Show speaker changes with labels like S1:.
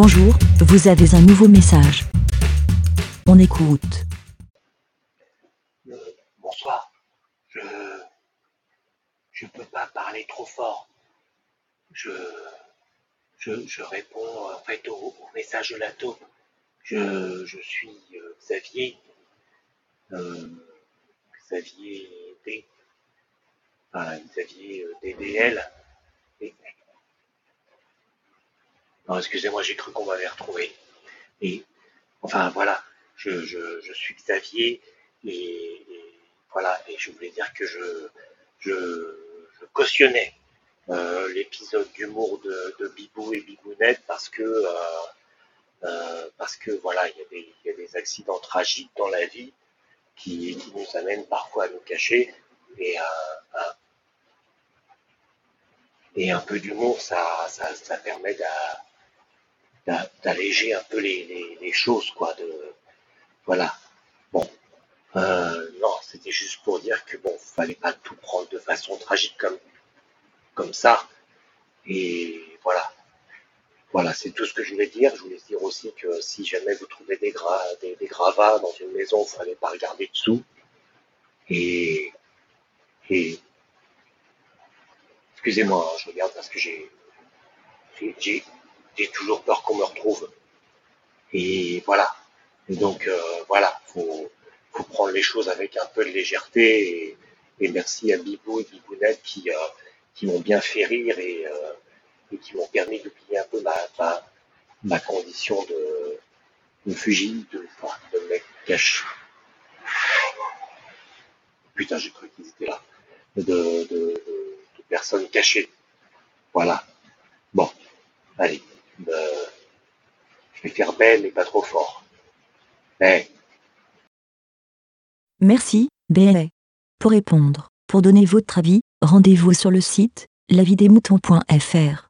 S1: Bonjour, vous avez un nouveau message. On écoute.
S2: Bonsoir. Je je peux pas parler trop fort. Je je, je réponds en fait au, message de la je suis euh, Xavier. Euh, Xavier D. Enfin, Xavier euh, DDL. Et- Excusez-moi, j'ai cru qu'on m'avait retrouvé. Et enfin voilà, je, suis Xavier et, voilà, et je voulais dire que je, cautionnais euh, l'épisode d'humour de, Bibou et Bibounette parce que euh, euh, parce que voilà, il y, a des, accidents tragiques dans la vie qui, nous amènent parfois à nous cacher et un, peu d'humour, ça, ça, ça d'alléger un peu les, les, choses, quoi. De, voilà. Bon. Euh, non, c'était juste pour dire que bon, fallait pas tout prendre de façon tragique comme, comme ça. Et voilà. Voilà, c'est tout ce que je voulais dire. Je voulais dire aussi que si jamais vous trouvez des, gra- des, gravats dans une maison, il fallait pas regarder dessous. Et, et excusez-moi, je regarde parce que j'ai, j'ai, toujours peur qu'on me retrouve. Et voilà. Donc euh, voilà, faut, faut prendre les choses avec un peu de légèreté. Et, merci à Bibou et Bibounette qui, euh, qui m'ont bien fait rire et, euh, et qui m'ont permis d'oublier un peu ma, ma, ma condition de, de de, mec caché. Putain, j'ai cru qu'ils étaient là. De, de, de personnes cachées. Voilà. Bon, allez. Euh, je vais faire belle mais pas trop fort.
S1: Merci, BLA. Pour répondre, pour donner votre avis, rendez-vous sur le site lavidemouton.fr.